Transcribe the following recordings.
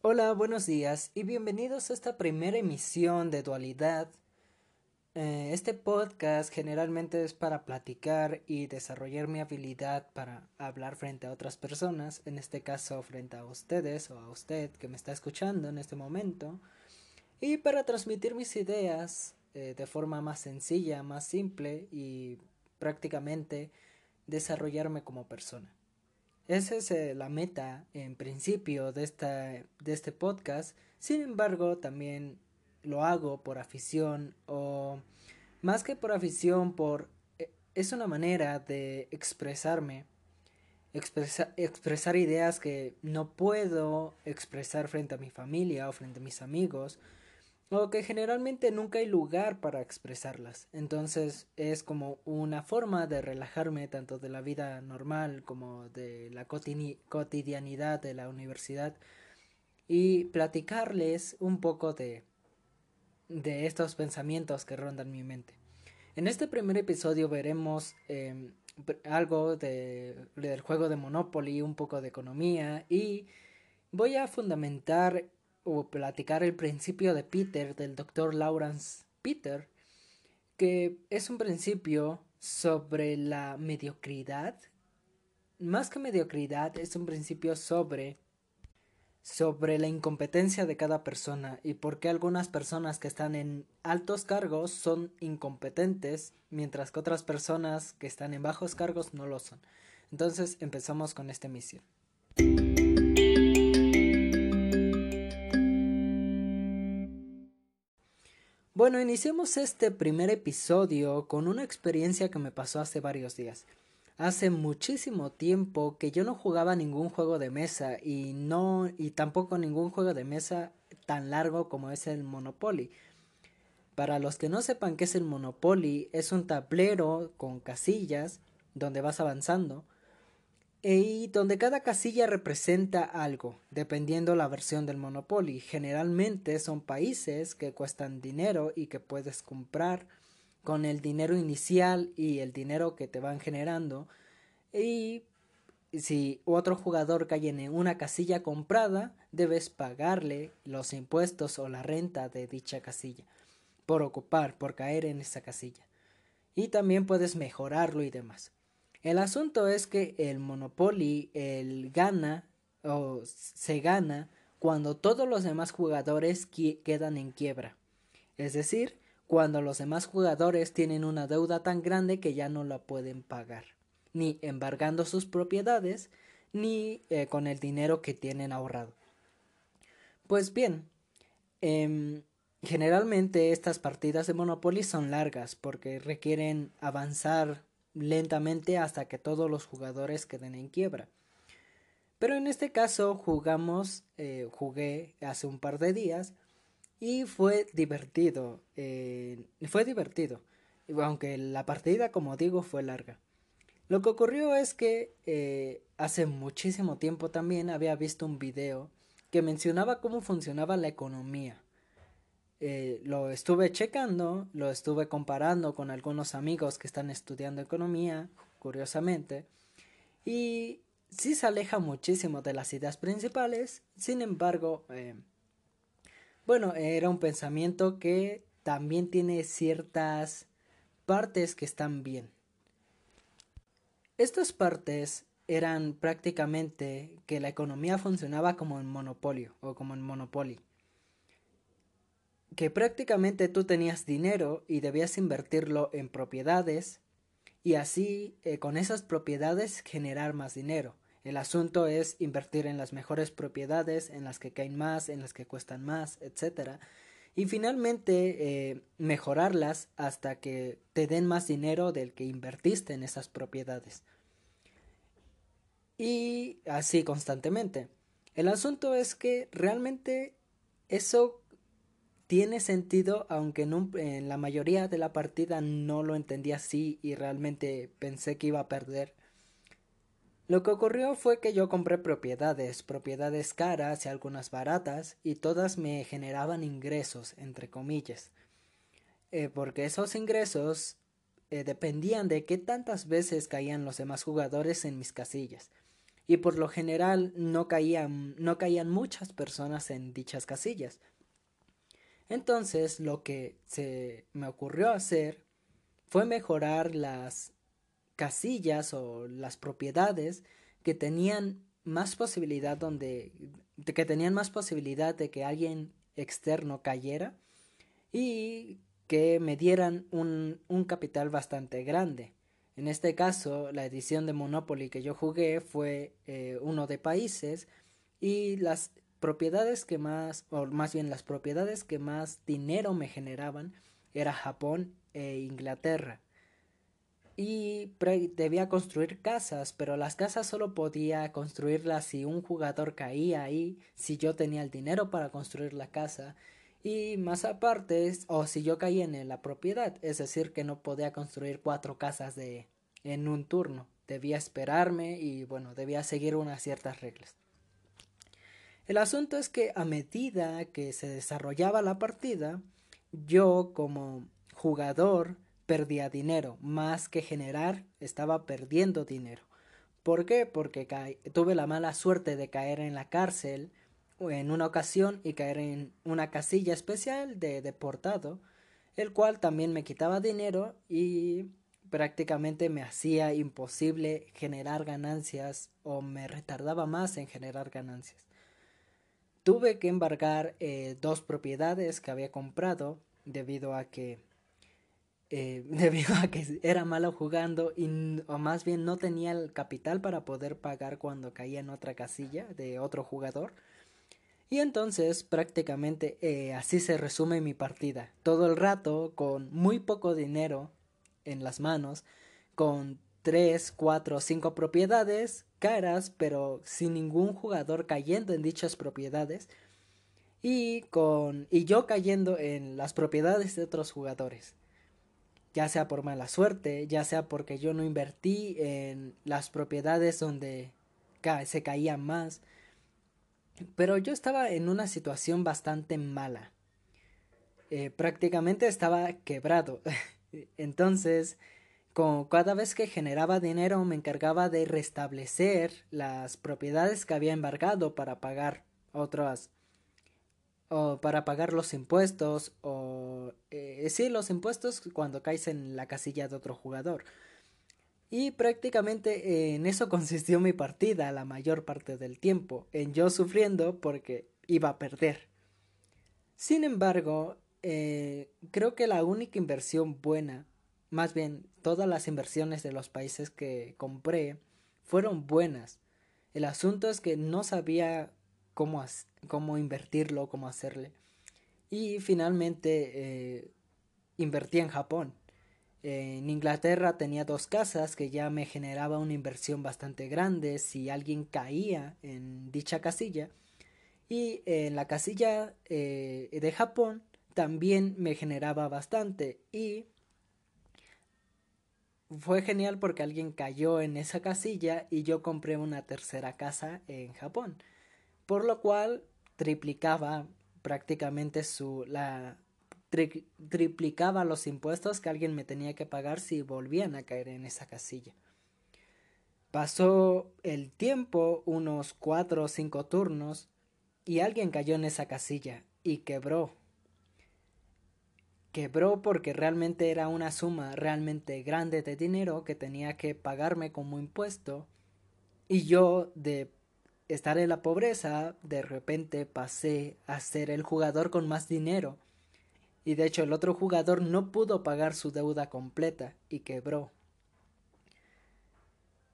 Hola, buenos días y bienvenidos a esta primera emisión de Dualidad. Eh, este podcast generalmente es para platicar y desarrollar mi habilidad para hablar frente a otras personas, en este caso frente a ustedes o a usted que me está escuchando en este momento, y para transmitir mis ideas eh, de forma más sencilla, más simple y prácticamente desarrollarme como persona. Esa es eh, la meta en principio de, esta, de este podcast. Sin embargo, también lo hago por afición o más que por afición, por eh, es una manera de expresarme, expresar ideas que no puedo expresar frente a mi familia o frente a mis amigos o que generalmente nunca hay lugar para expresarlas. Entonces es como una forma de relajarme tanto de la vida normal como de la cotidianidad de la universidad y platicarles un poco de, de estos pensamientos que rondan mi mente. En este primer episodio veremos em, algo de, del juego de Monopoly, un poco de economía y voy a fundamentar o platicar el principio de Peter del doctor Lawrence Peter, que es un principio sobre la mediocridad. Más que mediocridad, es un principio sobre sobre la incompetencia de cada persona y por qué algunas personas que están en altos cargos son incompetentes mientras que otras personas que están en bajos cargos no lo son. Entonces empezamos con esta misión. Bueno, iniciemos este primer episodio con una experiencia que me pasó hace varios días. Hace muchísimo tiempo que yo no jugaba ningún juego de mesa y no y tampoco ningún juego de mesa tan largo como es el Monopoly. Para los que no sepan qué es el Monopoly, es un tablero con casillas donde vas avanzando y donde cada casilla representa algo, dependiendo la versión del Monopoly. Generalmente son países que cuestan dinero y que puedes comprar con el dinero inicial y el dinero que te van generando. Y si otro jugador cae en una casilla comprada, debes pagarle los impuestos o la renta de dicha casilla por ocupar, por caer en esa casilla. Y también puedes mejorarlo y demás. El asunto es que el Monopoly el gana o se gana cuando todos los demás jugadores quedan en quiebra. Es decir, cuando los demás jugadores tienen una deuda tan grande que ya no la pueden pagar, ni embargando sus propiedades, ni eh, con el dinero que tienen ahorrado. Pues bien, em, generalmente estas partidas de Monopoly son largas porque requieren avanzar lentamente hasta que todos los jugadores queden en quiebra. Pero en este caso jugamos, eh, jugué hace un par de días y fue divertido, eh, fue divertido, aunque la partida, como digo, fue larga. Lo que ocurrió es que eh, hace muchísimo tiempo también había visto un video que mencionaba cómo funcionaba la economía eh, lo estuve checando, lo estuve comparando con algunos amigos que están estudiando economía, curiosamente, y sí se aleja muchísimo de las ideas principales, sin embargo, eh, bueno, era un pensamiento que también tiene ciertas partes que están bien. Estas partes eran prácticamente que la economía funcionaba como en monopolio o como en monopolio que prácticamente tú tenías dinero y debías invertirlo en propiedades y así eh, con esas propiedades generar más dinero. El asunto es invertir en las mejores propiedades, en las que caen más, en las que cuestan más, etc. Y finalmente eh, mejorarlas hasta que te den más dinero del que invertiste en esas propiedades. Y así constantemente. El asunto es que realmente eso tiene sentido, aunque en, la mayoría de la partida no lo entendí así y realmente pensé que iba a perder. Lo que ocurrió fue que yo compré propiedades, propiedades caras y algunas baratas, y todas me generaban ingresos, entre comillas. Eh, porque esos ingresos eh, dependían de qué tantas veces caían los demás jugadores en mis casillas. y por lo general no caían, no caían muchas personas en dichas casillas. Entonces lo que se me ocurrió hacer fue mejorar las casillas o las propiedades que tenían más posibilidad donde que tenían más posibilidad de que alguien externo cayera y que me dieran un, un capital bastante grande. En este caso, la edición de Monopoly que yo jugué fue eh, uno de países y las propiedades que más, o más bien las propiedades que más dinero me generaban era Japón e Inglaterra. Y debía construir casas, pero las casas solo podía construirlas si un jugador caía ahí, si yo tenía el dinero para construir la casa y más aparte, o si yo caía en la propiedad, es decir, que no podía construir cuatro casas de en un turno, debía esperarme y bueno, debía seguir unas ciertas reglas. El asunto es que a medida que se desarrollaba la partida, yo como jugador perdía dinero, más que generar, estaba perdiendo dinero. ¿Por qué? Porque tuve la mala suerte de caer en la cárcel en una ocasión y caer en una casilla especial de deportado, el cual también me quitaba dinero y prácticamente me hacía imposible generar ganancias o me retardaba más en generar ganancias. Tuve que embargar eh, dos propiedades que había comprado debido a que eh, debido a que era malo jugando y o más bien no tenía el capital para poder pagar cuando caía en otra casilla de otro jugador y entonces prácticamente eh, así se resume mi partida. Todo el rato con muy poco dinero en las manos, con tres, cuatro, cinco propiedades caras, pero sin ningún jugador cayendo en dichas propiedades. Y con. y yo cayendo en las propiedades de otros jugadores. Ya sea por mala suerte, ya sea porque yo no invertí en las propiedades donde se caían más pero yo estaba en una situación bastante mala. Eh, prácticamente estaba quebrado. Entonces, cada vez que generaba dinero me encargaba de restablecer las propiedades que había embargado para pagar otras o para pagar los impuestos o eh, sí los impuestos cuando caes en la casilla de otro jugador y prácticamente en eso consistió mi partida la mayor parte del tiempo, en yo sufriendo porque iba a perder. Sin embargo, eh, creo que la única inversión buena, más bien todas las inversiones de los países que compré, fueron buenas. El asunto es que no sabía cómo, cómo invertirlo, cómo hacerle. Y finalmente eh, invertí en Japón en Inglaterra tenía dos casas que ya me generaba una inversión bastante grande si alguien caía en dicha casilla. Y en la casilla eh, de Japón también me generaba bastante. Y fue genial porque alguien cayó en esa casilla y yo compré una tercera casa en Japón. Por lo cual triplicaba prácticamente su la triplicaba los impuestos que alguien me tenía que pagar si volvían a caer en esa casilla. Pasó el tiempo, unos cuatro o cinco turnos, y alguien cayó en esa casilla y quebró. Quebró porque realmente era una suma realmente grande de dinero que tenía que pagarme como impuesto y yo de estar en la pobreza de repente pasé a ser el jugador con más dinero y de hecho el otro jugador no pudo pagar su deuda completa y quebró.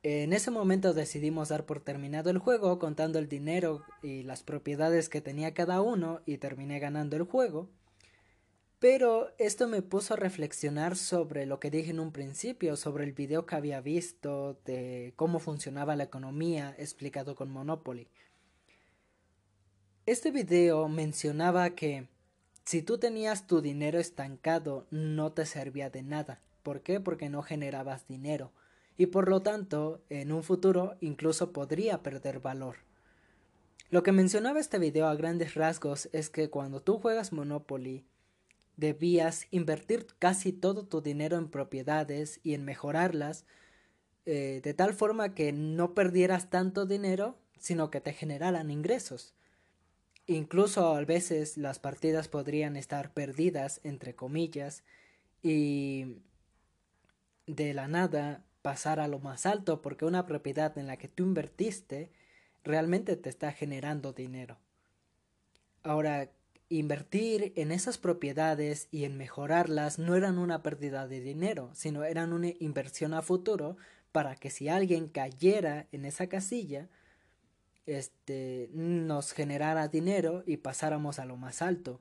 En ese momento decidimos dar por terminado el juego contando el dinero y las propiedades que tenía cada uno y terminé ganando el juego. Pero esto me puso a reflexionar sobre lo que dije en un principio, sobre el video que había visto de cómo funcionaba la economía explicado con Monopoly. Este video mencionaba que si tú tenías tu dinero estancado, no te servía de nada. ¿Por qué? Porque no generabas dinero. Y por lo tanto, en un futuro incluso podría perder valor. Lo que mencionaba este video a grandes rasgos es que cuando tú juegas Monopoly, debías invertir casi todo tu dinero en propiedades y en mejorarlas eh, de tal forma que no perdieras tanto dinero, sino que te generaran ingresos. Incluso a veces las partidas podrían estar perdidas, entre comillas, y de la nada pasar a lo más alto porque una propiedad en la que tú invertiste realmente te está generando dinero. Ahora, invertir en esas propiedades y en mejorarlas no eran una pérdida de dinero, sino eran una inversión a futuro para que si alguien cayera en esa casilla, este, nos generara dinero y pasáramos a lo más alto.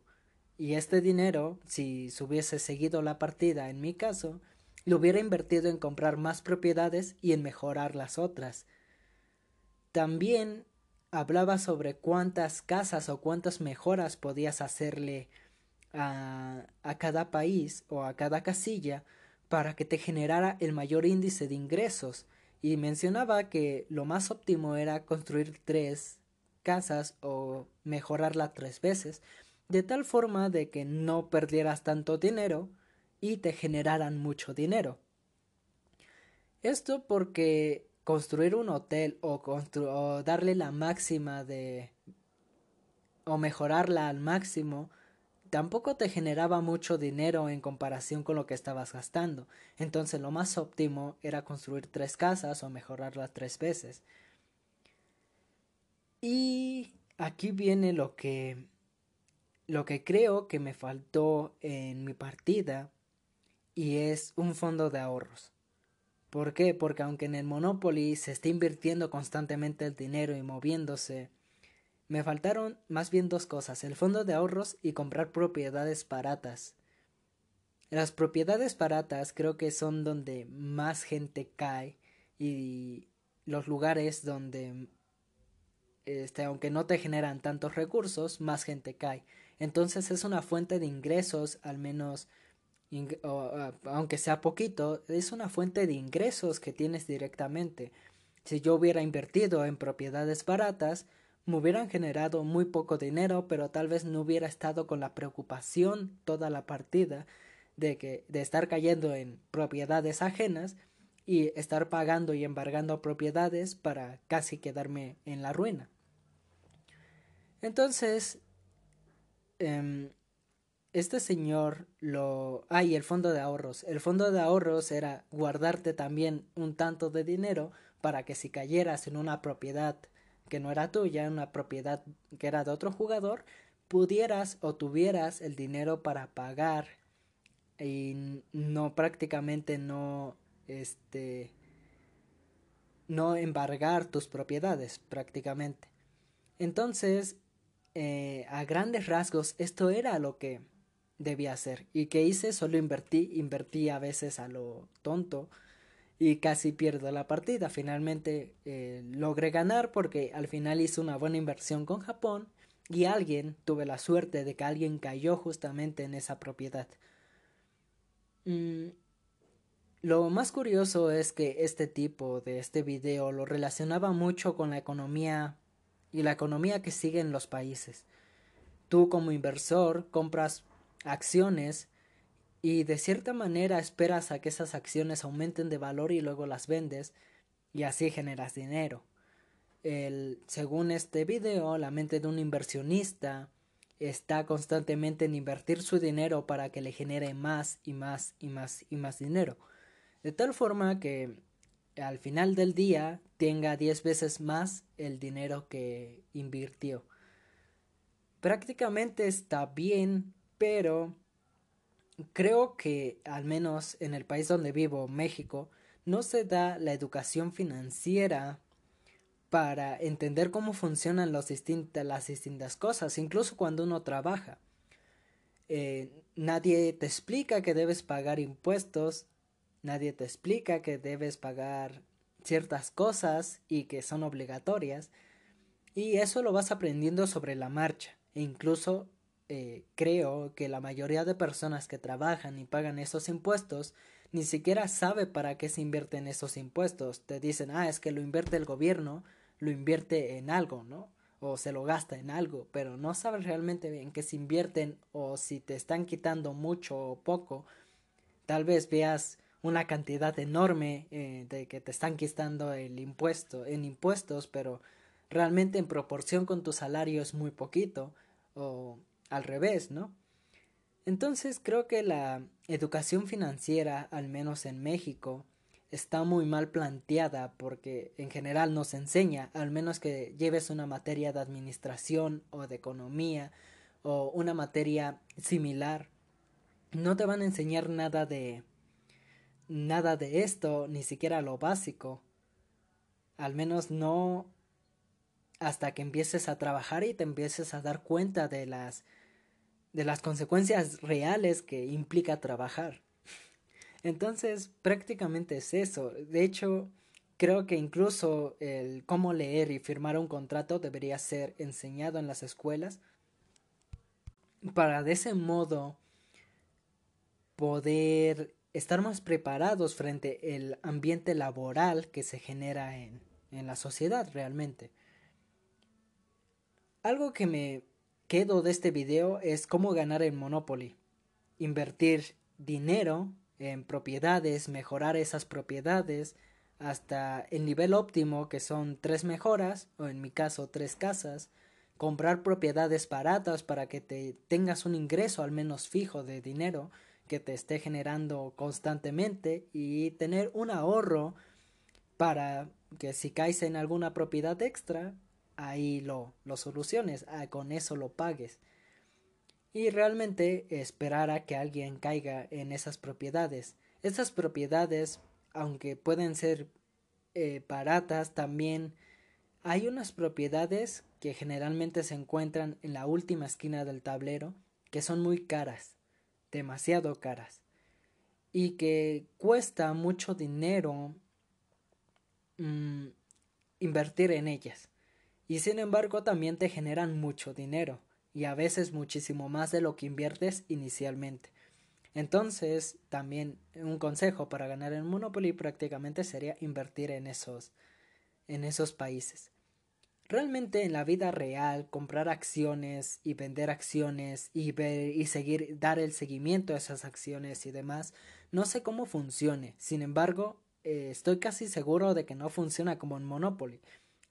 Y este dinero, si se hubiese seguido la partida en mi caso, lo hubiera invertido en comprar más propiedades y en mejorar las otras. También hablaba sobre cuántas casas o cuántas mejoras podías hacerle a, a cada país o a cada casilla para que te generara el mayor índice de ingresos y mencionaba que lo más óptimo era construir tres casas o mejorarla tres veces, de tal forma de que no perdieras tanto dinero y te generaran mucho dinero. Esto porque construir un hotel o, o darle la máxima de o mejorarla al máximo tampoco te generaba mucho dinero en comparación con lo que estabas gastando. Entonces lo más óptimo era construir tres casas o mejorarlas tres veces. Y aquí viene lo que lo que creo que me faltó en mi partida y es un fondo de ahorros. ¿Por qué? Porque aunque en el Monopoly se está invirtiendo constantemente el dinero y moviéndose me faltaron más bien dos cosas, el fondo de ahorros y comprar propiedades baratas. Las propiedades baratas creo que son donde más gente cae y los lugares donde este, aunque no te generan tantos recursos, más gente cae. Entonces es una fuente de ingresos, al menos, aunque sea poquito, es una fuente de ingresos que tienes directamente. Si yo hubiera invertido en propiedades baratas, me hubieran generado muy poco dinero, pero tal vez no hubiera estado con la preocupación toda la partida de que de estar cayendo en propiedades ajenas y estar pagando y embargando propiedades para casi quedarme en la ruina. Entonces, em, este señor lo... Ay, el fondo de ahorros. El fondo de ahorros era guardarte también un tanto de dinero para que si cayeras en una propiedad que no era tuya, una propiedad que era de otro jugador, pudieras o tuvieras el dinero para pagar y no prácticamente no este no embargar tus propiedades prácticamente entonces eh, a grandes rasgos esto era lo que debía hacer y que hice solo invertí invertí a veces a lo tonto y casi pierdo la partida. Finalmente eh, logré ganar porque al final hice una buena inversión con Japón y alguien, tuve la suerte de que alguien cayó justamente en esa propiedad. Mm, lo más curioso es que este tipo de este video lo relacionaba mucho con la economía y la economía que siguen los países. Tú como inversor compras acciones y de cierta manera esperas a que esas acciones aumenten de valor y luego las vendes y así generas dinero. El, según este video, la mente de un inversionista está constantemente en invertir su dinero para que le genere más y más y más y más dinero. De tal forma que al final del día tenga 10 veces más el dinero que invirtió. Prácticamente está bien, pero creo que al menos en el país donde vivo, México, no se da la educación financiera para entender cómo funcionan las distintas cosas, incluso cuando uno trabaja. Eh, nadie te explica que debes pagar impuestos, nadie te explica que debes pagar ciertas cosas y que son obligatorias, y eso lo vas aprendiendo sobre la marcha, e incluso eh, creo que la mayoría de personas que trabajan y pagan esos impuestos ni siquiera sabe para qué se invierten esos impuestos. Te dicen, ah, es que lo invierte el gobierno, lo invierte en algo, ¿no? O se lo gasta en algo, pero no sabes realmente en qué se invierten o si te están quitando mucho o poco. Tal vez veas una cantidad enorme eh, de que te están quitando el impuesto en impuestos, pero realmente en proporción con tu salario es muy poquito o al revés, ¿no? Entonces creo que la educación financiera, al menos en México, está muy mal planteada porque en general nos enseña, al menos que lleves una materia de administración o de economía o una materia similar, no te van a enseñar nada de nada de esto, ni siquiera lo básico. Al menos no hasta que empieces a trabajar y te empieces a dar cuenta de las de las consecuencias reales que implica trabajar. Entonces, prácticamente es eso. De hecho, creo que incluso el cómo leer y firmar un contrato debería ser enseñado en las escuelas para de ese modo poder estar más preparados frente al ambiente laboral que se genera en, en la sociedad realmente. Algo que me quedo de este video es cómo ganar en Monopoly. Invertir dinero en propiedades, mejorar esas propiedades hasta el nivel óptimo que son tres mejoras o en mi caso tres casas, comprar propiedades baratas para que te tengas un ingreso al menos fijo de dinero que te esté generando constantemente y tener un ahorro para que si caes en alguna propiedad extra, ahí lo, soluciones, ah, con eso lo pagues y realmente esperar a que alguien caiga en esas propiedades. Esas propiedades, aunque pueden ser eh, baratas, también hay unas propiedades que generalmente se encuentran en la última esquina del tablero que son muy caras, demasiado caras, y que cuesta mucho dinero mm, invertir en ellas. Y sin embargo también te generan mucho dinero y a veces muchísimo más de lo que inviertes inicialmente. Entonces, también un consejo para ganar en Monopoly prácticamente sería invertir en esos en esos países. Realmente en la vida real, comprar acciones y vender acciones y ver y seguir dar el seguimiento a esas acciones y demás, no sé cómo funcione. Sin embargo, eh, estoy casi seguro de que no funciona como en Monopoly,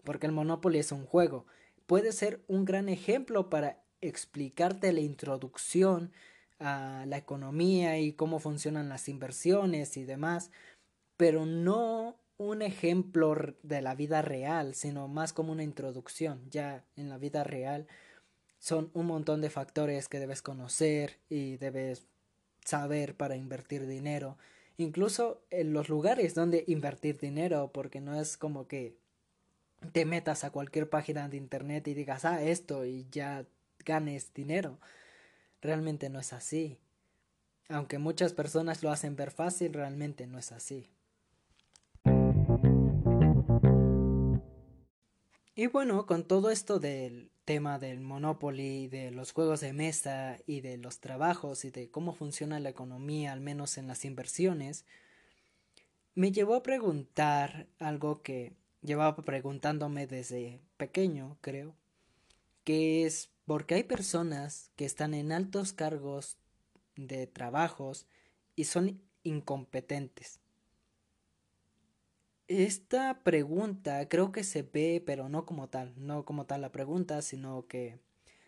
porque el Monopoly es un juego. Puede ser un gran ejemplo para explicarte la introducción a la economía y cómo funcionan las inversiones y demás, pero no un ejemplo de la vida real, sino más como una introducción. Ya en la vida real son un montón de factores que debes conocer y debes saber para invertir dinero, incluso en los lugares donde invertir dinero, porque no es como que te metas a cualquier página de internet y digas, ah, esto y ya ganes dinero. Realmente no es así. Aunque muchas personas lo hacen ver fácil, realmente no es así. Y bueno, con todo esto del tema del Monopoly, de los juegos de mesa y de los trabajos y de cómo funciona la economía, al menos en las inversiones, me llevó a preguntar algo que llevaba preguntándome desde pequeño, creo, que es porque hay personas que están en altos cargos de trabajos y son incompetentes. Esta pregunta creo que se ve, pero no como tal, no como tal la pregunta, sino que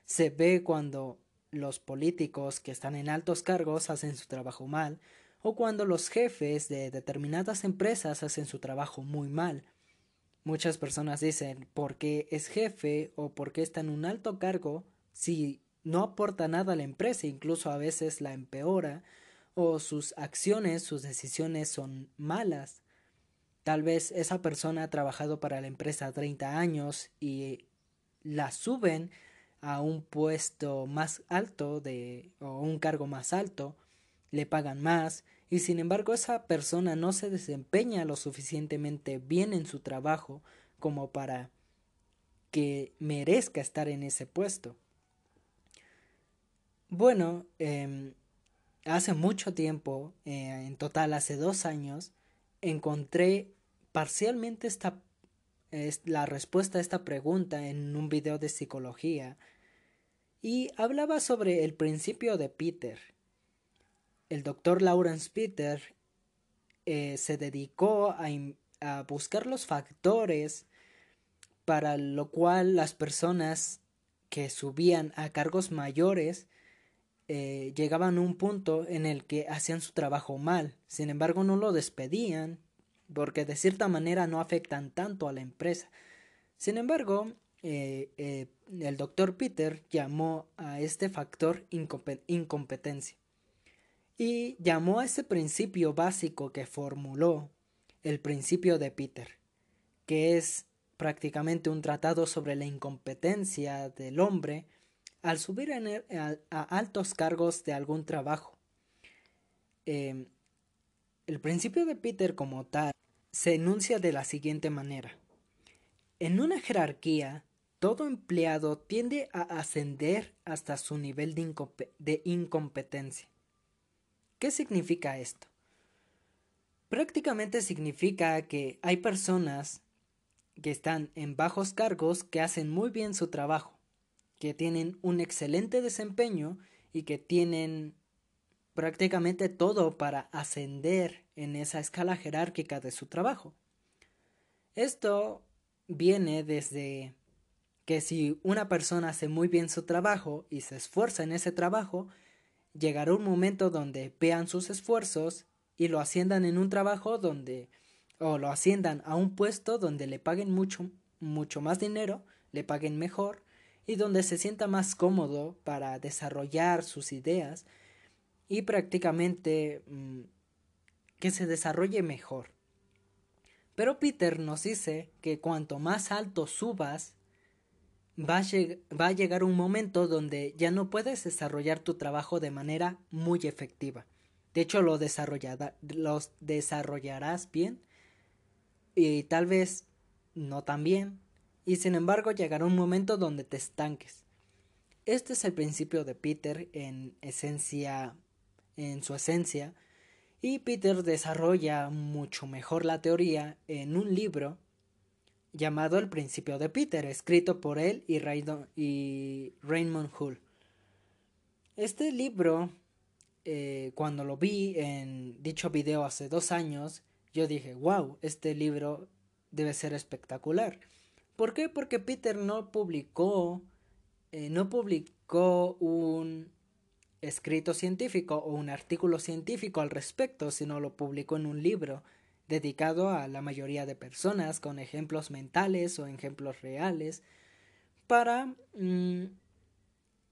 se ve cuando los políticos que están en altos cargos hacen su trabajo mal, o cuando los jefes de determinadas empresas hacen su trabajo muy mal. Muchas personas dicen, ¿por qué es jefe o por qué está en un alto cargo si no aporta nada a la empresa, incluso a veces la empeora, o sus acciones, sus decisiones son malas? Tal vez esa persona ha trabajado para la empresa 30 años y la suben a un puesto más alto de o un cargo más alto, le pagan más y sin embargo esa persona no se desempeña lo suficientemente bien en su trabajo como para que merezca estar en ese puesto. Bueno, em, hace mucho tiempo, eh, en total hace dos años, encontré parcialmente esta, es, la respuesta a esta pregunta en un video de psicología y hablaba sobre el principio de Peter el doctor Lawrence Peter eh, se dedicó a, buscar los factores para lo cual las personas que subían a cargos mayores eh, llegaban a un punto en el que hacían su trabajo mal. Sin embargo, no lo despedían porque de cierta manera no afectan tanto a la empresa. Sin embargo, eh, el doctor Peter llamó a este factor incompetencia y llamó a ese principio básico que formuló el principio de Peter, que es prácticamente un tratado sobre la incompetencia del hombre al subir a, altos cargos de algún trabajo. Em, el principio de Peter como tal se enuncia de la siguiente manera. En una jerarquía, todo empleado tiende a ascender hasta su nivel de incompetencia. ¿Qué significa esto? Prácticamente significa que hay personas que están en bajos cargos que hacen muy bien su trabajo que tienen un excelente desempeño y que tienen prácticamente todo para ascender en esa escala jerárquica de su trabajo. Esto viene desde que si una persona hace muy bien su trabajo y se esfuerza en ese trabajo, llegará un momento donde vean sus esfuerzos y lo asciendan en un trabajo donde o lo asciendan a un puesto donde le paguen mucho mucho más dinero, le paguen mejor y donde se sienta más cómodo para desarrollar sus ideas y prácticamente mm, que se desarrolle mejor. Pero Peter nos dice que cuanto más alto subas, va a, llegar un momento donde ya no puedes desarrollar tu trabajo de manera muy efectiva. De hecho, lo desarrollarás bien y tal vez no tan bien, y sin embargo llegará un momento donde te estanques. Este es el principio de Peter en esencia, en su esencia, y Peter desarrolla mucho mejor la teoría en un libro llamado El principio de Peter, escrito por él y, Raymond Hull. Este libro, eh, cuando lo vi en dicho video hace dos años, yo dije, wow, este libro debe ser espectacular. ¿Por qué? Porque Peter no publicó, eh, no publicó un escrito científico o un artículo científico al respecto, sino lo publicó en un libro dedicado a la mayoría de personas con ejemplos mentales o ejemplos reales para mm,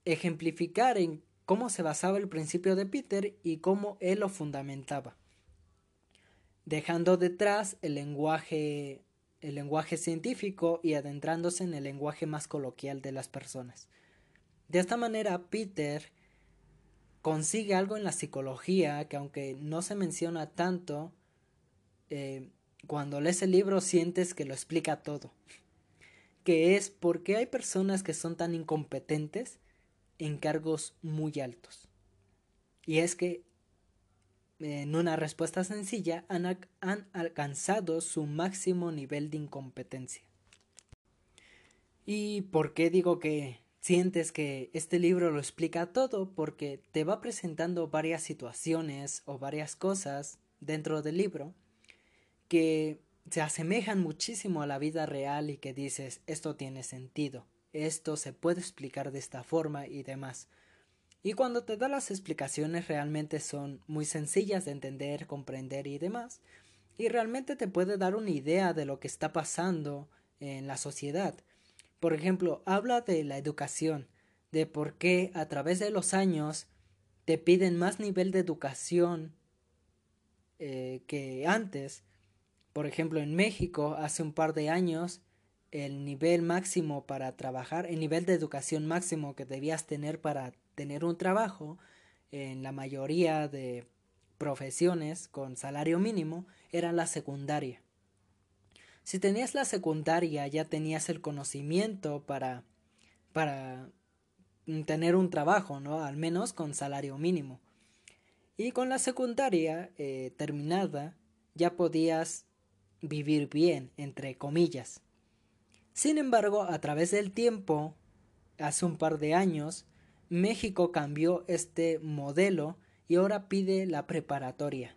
ejemplificar en cómo se basaba el principio de Peter y cómo él lo fundamentaba, dejando detrás el lenguaje el lenguaje científico y adentrándose en el lenguaje más coloquial de las personas. De esta manera, Peter consigue algo en la psicología que aunque no se menciona tanto, eh, cuando lees el libro sientes que lo explica todo. Que es por qué hay personas que son tan incompetentes en cargos muy altos. Y es que en una respuesta sencilla, han, han alcanzado su máximo nivel de incompetencia. ¿Y por qué digo que sientes que este libro lo explica todo? Porque te va presentando varias situaciones o varias cosas dentro del libro que se asemejan muchísimo a la vida real y que dices esto tiene sentido, esto se puede explicar de esta forma y demás. Y cuando te da las explicaciones realmente son muy sencillas de entender, comprender y demás. Y realmente te puede dar una idea de lo que está pasando en la sociedad. Por ejemplo, habla de la educación, de por qué a través de los años te piden más nivel de educación eh, que antes. Por ejemplo, en México hace un par de años el nivel máximo para trabajar, el nivel de educación máximo que debías tener para tener un trabajo en la mayoría de profesiones con salario mínimo era la secundaria. Si tenías la secundaria ya tenías el conocimiento para para tener un trabajo, ¿no? Al menos con salario mínimo. Y con la secundaria eh, terminada ya podías vivir bien, entre comillas. Sin embargo, a través del tiempo, hace un par de años, México cambió este modelo y ahora pide la preparatoria.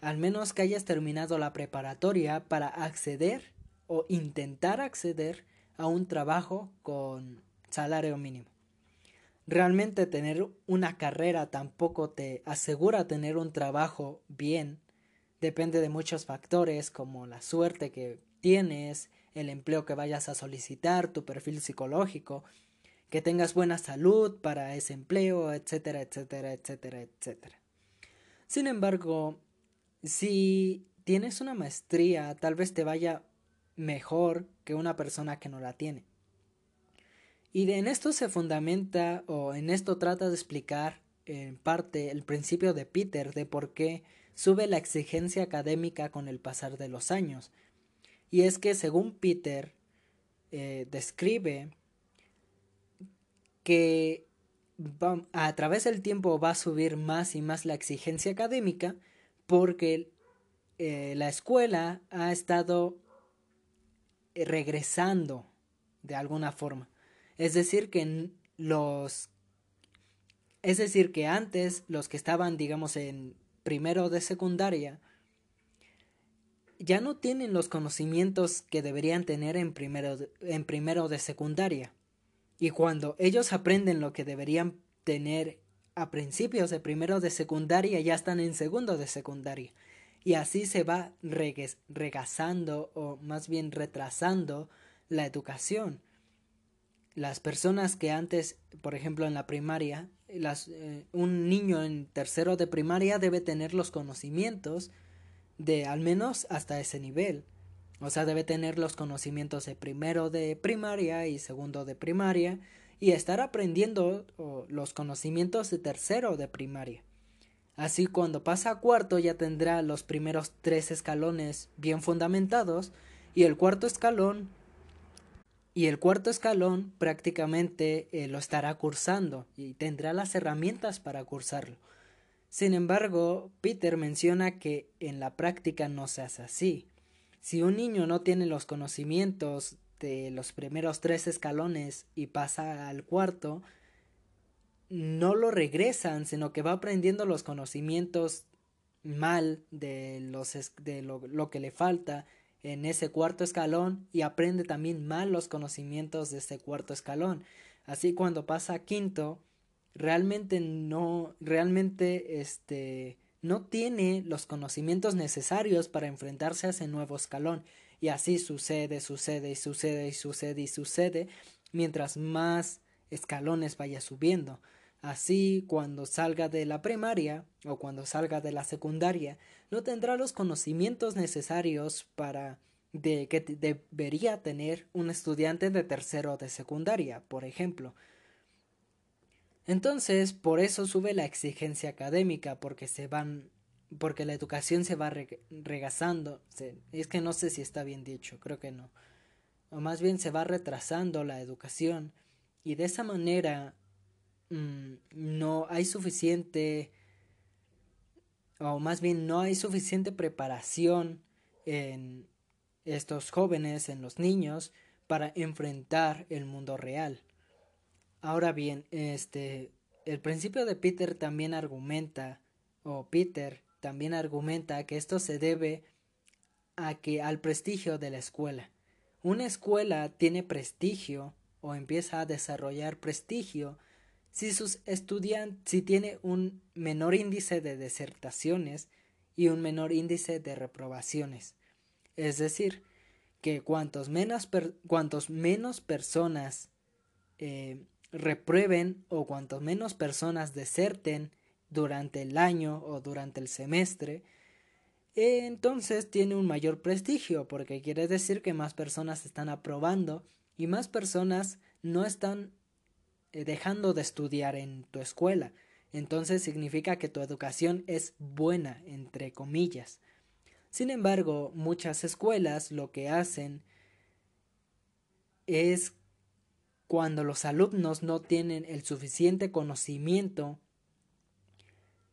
al menos que hayas terminado la preparatoria para acceder o intentar acceder a un trabajo con salario mínimo. Realmente tener una carrera tampoco te asegura tener un trabajo bien. Depende de muchos factores como la suerte que tienes, el empleo que vayas a solicitar, tu perfil psicológico, que tengas buena salud para ese empleo, etcétera, etcétera, etcétera, etcétera. Sin embargo, si tienes una maestría, tal vez te vaya mejor que una persona que no la tiene. Y en esto se fundamenta o en esto trata de explicar en parte el principio de Peter de por qué sube la exigencia académica con el pasar de los años. Y es que según Peter eh, describe que a través del tiempo va a subir más y más la exigencia académica porque eh, la escuela ha estado regresando de alguna forma. Es decir, que los es decir, que antes los que estaban, digamos, en primero de secundaria ya no tienen los conocimientos que deberían tener en primero en primero de secundaria. Y cuando ellos aprenden lo que deberían tener a principios de primero de secundaria, ya están en segundo de secundaria y así se va regazando o más bien retrasando la educación. Las personas que antes, por ejemplo, en la primaria, eh, un niño en tercero de primaria debe tener los conocimientos de al menos hasta ese nivel. O sea, debe tener los conocimientos de primero de primaria y segundo de primaria y estar aprendiendo los conocimientos de tercero de primaria. Así cuando pasa a cuarto ya tendrá los primeros tres escalones bien fundamentados y el cuarto escalón y el cuarto escalón prácticamente eh, lo estará cursando y tendrá las herramientas para cursarlo. Sin embargo, Peter menciona que en la práctica no se hace así. Si un niño no tiene los conocimientos de los primeros tres escalones y pasa al cuarto, no lo regresan, sino que va aprendiendo los conocimientos mal de, los, de lo, lo, que le falta en ese cuarto escalón y aprende también mal los conocimientos de ese cuarto escalón. Así cuando pasa a quinto, realmente no, realmente este, no tiene los conocimientos necesarios para enfrentarse a ese nuevo escalón. Y así sucede, sucede y sucede y sucede y sucede mientras más escalones vaya subiendo. Así, cuando salga de la primaria o cuando salga de la secundaria, no tendrá los conocimientos necesarios para de que debería tener un estudiante de tercero de secundaria, por ejemplo. Entonces, por eso sube la exigencia académica, porque se van porque la educación se va regazando, es que no sé si está bien dicho, creo que no. O más bien se va retrasando la educación y de esa manera Mm, no hay suficiente, o más bien no hay suficiente preparación en estos jóvenes, en los niños, para enfrentar el mundo real. Ahora bien, este, el principio de Peter también argumenta, o Peter también argumenta que esto se debe a que al prestigio de la escuela. Una escuela tiene prestigio o empieza a desarrollar prestigio si sus estudiantes, si tiene un menor índice de desertaciones y un menor índice de reprobaciones. Es decir, que cuantos menos, cuantos menos personas eh, reprueben o cuantos menos personas deserten durante el año o durante el semestre, entonces tiene un mayor prestigio, porque quiere decir que más personas están aprobando y más personas no están eh, dejando de estudiar en tu escuela. Entonces significa que tu educación es buena, entre comillas. Sin embargo, muchas escuelas lo que hacen es cuando los alumnos no tienen el suficiente conocimiento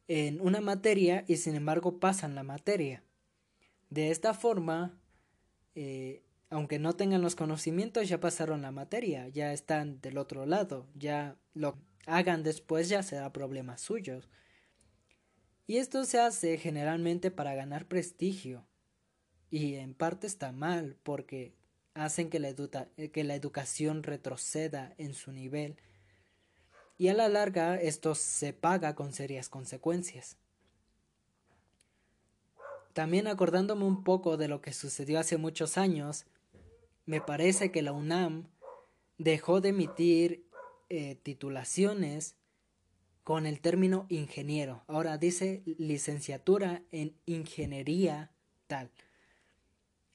en una materia y sin embargo pasan la materia. De esta forma, eh, aunque no tengan los conocimientos, ya pasaron la materia, ya están del otro lado, ya lo hagan después ya será problema suyo. Y esto se hace generalmente para ganar prestigio. Y en parte está mal porque hacen que la, que la educación retroceda en su nivel. Y a la larga esto se paga con serias consecuencias. También acordándome un poco de lo que sucedió hace muchos años, me parece que la UNAM dejó de emitir eh, titulaciones con el término ingeniero. Ahora dice licenciatura en ingeniería tal.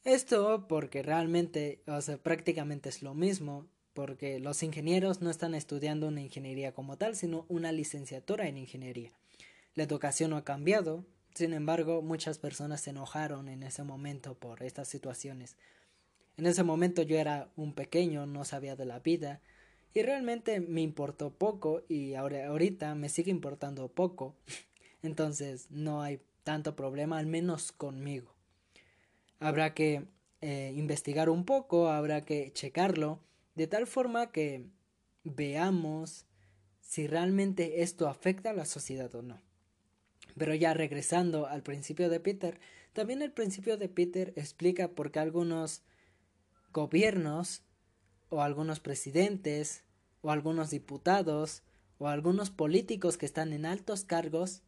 Esto porque realmente, o sea, prácticamente es lo mismo, porque los ingenieros no están estudiando una ingeniería como tal, sino una licenciatura en ingeniería. La educación no ha cambiado, sin embargo, muchas personas se enojaron en ese momento por estas situaciones. En ese momento yo era un pequeño, no sabía de la vida, y realmente me importó poco y ahora, ahorita me sigue importando poco. Entonces no hay tanto problema, al menos conmigo. Habrá que eh, investigar un poco, habrá que checarlo, de tal forma que veamos si realmente esto afecta a la sociedad o no. Pero ya regresando al principio de Peter, también el principio de Peter explica por qué algunos gobiernos o algunos presidentes o algunos diputados o algunos políticos que están en altos cargos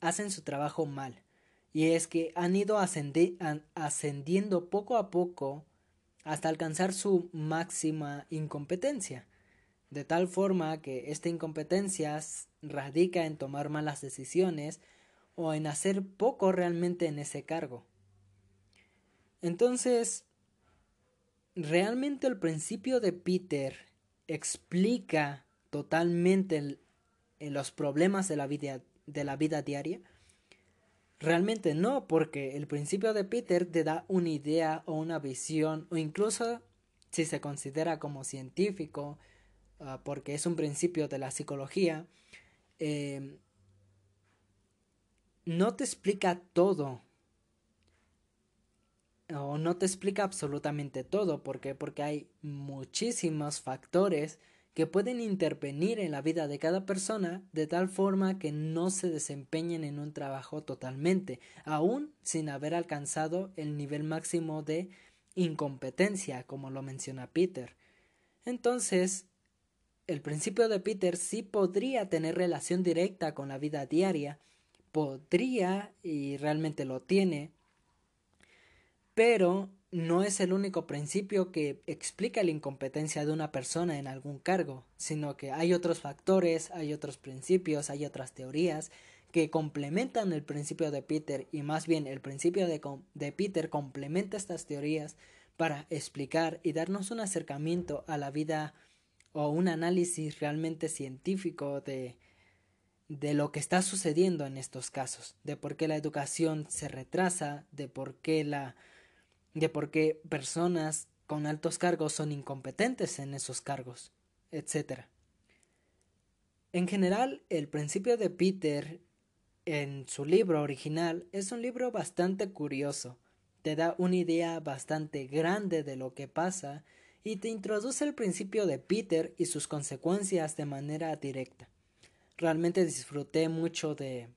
hacen su trabajo mal. Y es que han ido ascendiendo poco a poco hasta alcanzar su máxima incompetencia. De tal forma que esta incompetencia radica en tomar malas decisiones o en hacer poco realmente en ese cargo. Entonces, realmente el principio de Peter explica totalmente los problemas de la, vida, de la vida diaria? Realmente no, porque el principio de Peter te da una idea o una visión, o incluso si se considera como científico, ah, porque es un principio de la psicología, eh, no te explica todo o no te explica absolutamente todo. ¿Por qué? Porque hay muchísimos factores que pueden intervenir en la vida de cada persona de tal forma que no se desempeñen en un trabajo totalmente, aún sin haber alcanzado el nivel máximo de incompetencia, como lo menciona Peter. Entonces, el principio de Peter sí podría tener relación directa con la vida diaria, podría, y realmente lo tiene, pero no es el único principio que explica la incompetencia de una persona en algún cargo, sino que hay otros factores, hay otros principios, hay otras teorías que complementan el principio de Peter y más bien el principio de, de Peter complementa estas teorías para explicar y darnos un acercamiento a la vida o un análisis realmente científico de, de lo que está sucediendo en estos casos, de por qué la educación se retrasa, de por qué la de por qué personas con altos cargos son incompetentes en esos cargos, etc. En general, el principio de Peter en su libro original es un libro bastante curioso, te da una idea bastante grande de lo que pasa y te introduce el principio de Peter y sus consecuencias de manera directa. Realmente disfruté mucho de,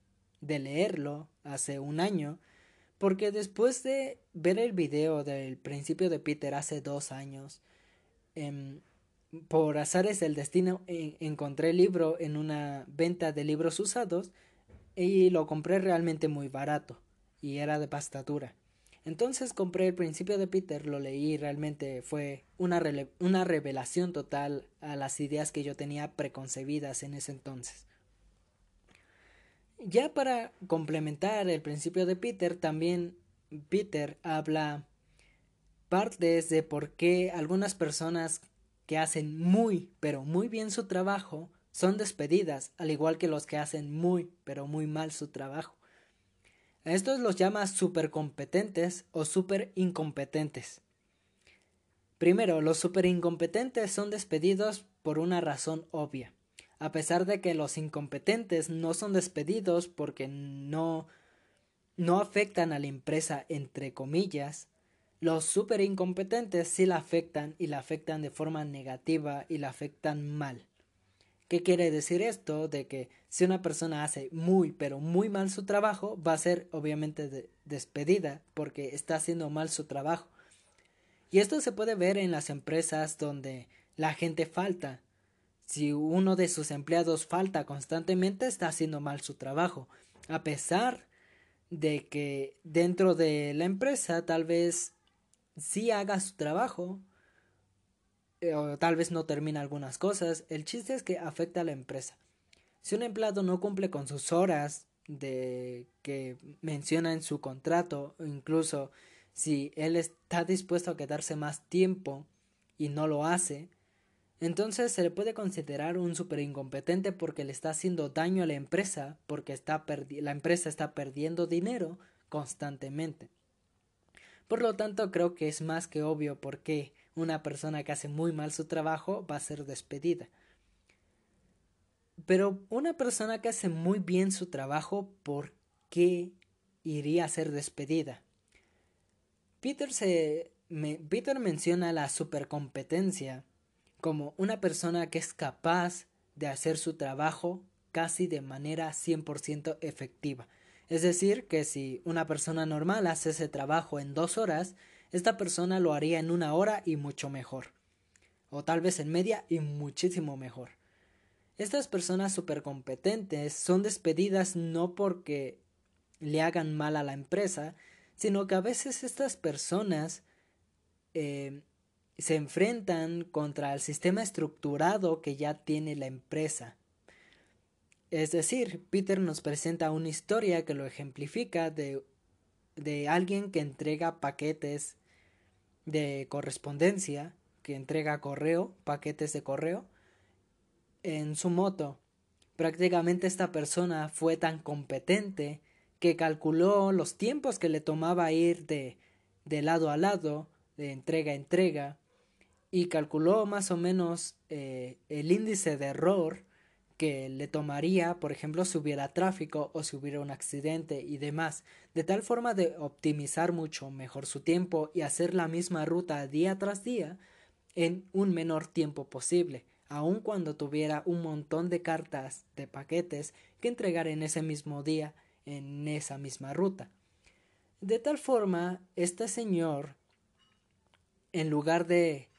de leerlo hace un año porque después de ver el video del principio de Peter hace dos años, em, por azares del destino encontré el libro en una venta de libros usados y lo compré realmente muy barato y era de pastatura. Entonces compré el principio de Peter, lo leí y realmente fue una, una revelación total a las ideas que yo tenía preconcebidas en ese entonces. Ya para complementar el principio de Peter, también Peter habla partes de por qué algunas personas que hacen muy, pero muy bien su trabajo son despedidas, al igual que los que hacen muy, pero muy mal su trabajo. A estos los llama supercompetentes o super incompetentes. Primero, los super incompetentes son despedidos por una razón obvia a pesar de que los incompetentes no son despedidos porque no no afectan a la empresa entre comillas, los super incompetentes sí la afectan y la afectan de forma negativa y la afectan mal. ¿Qué quiere decir esto? De que si una persona hace muy, pero muy mal su trabajo, va a ser obviamente despedida porque está haciendo mal su trabajo. Y esto se puede ver en las empresas donde la gente falta. Si uno de sus empleados falta constantemente, está haciendo mal su trabajo. A pesar de que dentro de la empresa tal vez sí haga su trabajo, eh, o tal vez no termina algunas cosas, el chiste es que afecta a la empresa. Si un empleado no cumple con sus horas de que menciona en su contrato, incluso si él está dispuesto a quedarse más tiempo y no lo hace, entonces se le puede considerar un super incompetente porque le está haciendo daño a la empresa, porque está la empresa está perdiendo dinero constantemente. Por lo tanto, creo que es más que obvio por qué una persona que hace muy mal su trabajo va a ser despedida. Pero una persona que hace muy bien su trabajo, ¿por qué iría a ser despedida? Peter, se, Peter menciona la supercompetencia como una persona que es capaz de hacer su trabajo casi de manera 100% efectiva. Es decir, que si una persona normal hace ese trabajo en dos horas, esta persona lo haría en una hora y mucho mejor. O tal vez en media y muchísimo mejor. Estas personas competentes son despedidas no porque le hagan mal a la empresa, sino que a veces estas personas eh, se enfrentan contra el sistema estructurado que ya tiene la empresa. Es decir, Peter nos presenta una historia que lo ejemplifica de, de alguien que entrega paquetes de correspondencia que entrega correo, paquetes de correo, en su moto. Prácticamente esta persona fue tan competente que calculó los tiempos que le tomaba ir de, de lado a lado, de entrega a entrega, y calculó más o menos eh, el índice de error que le tomaría, por ejemplo, si hubiera tráfico o si hubiera un accidente y demás, de tal forma de optimizar mucho mejor su tiempo y hacer la misma ruta día tras día en un menor tiempo posible, aun cuando tuviera un montón de cartas de paquetes que entregar en ese mismo día en esa misma ruta. De tal forma, este señor, en lugar de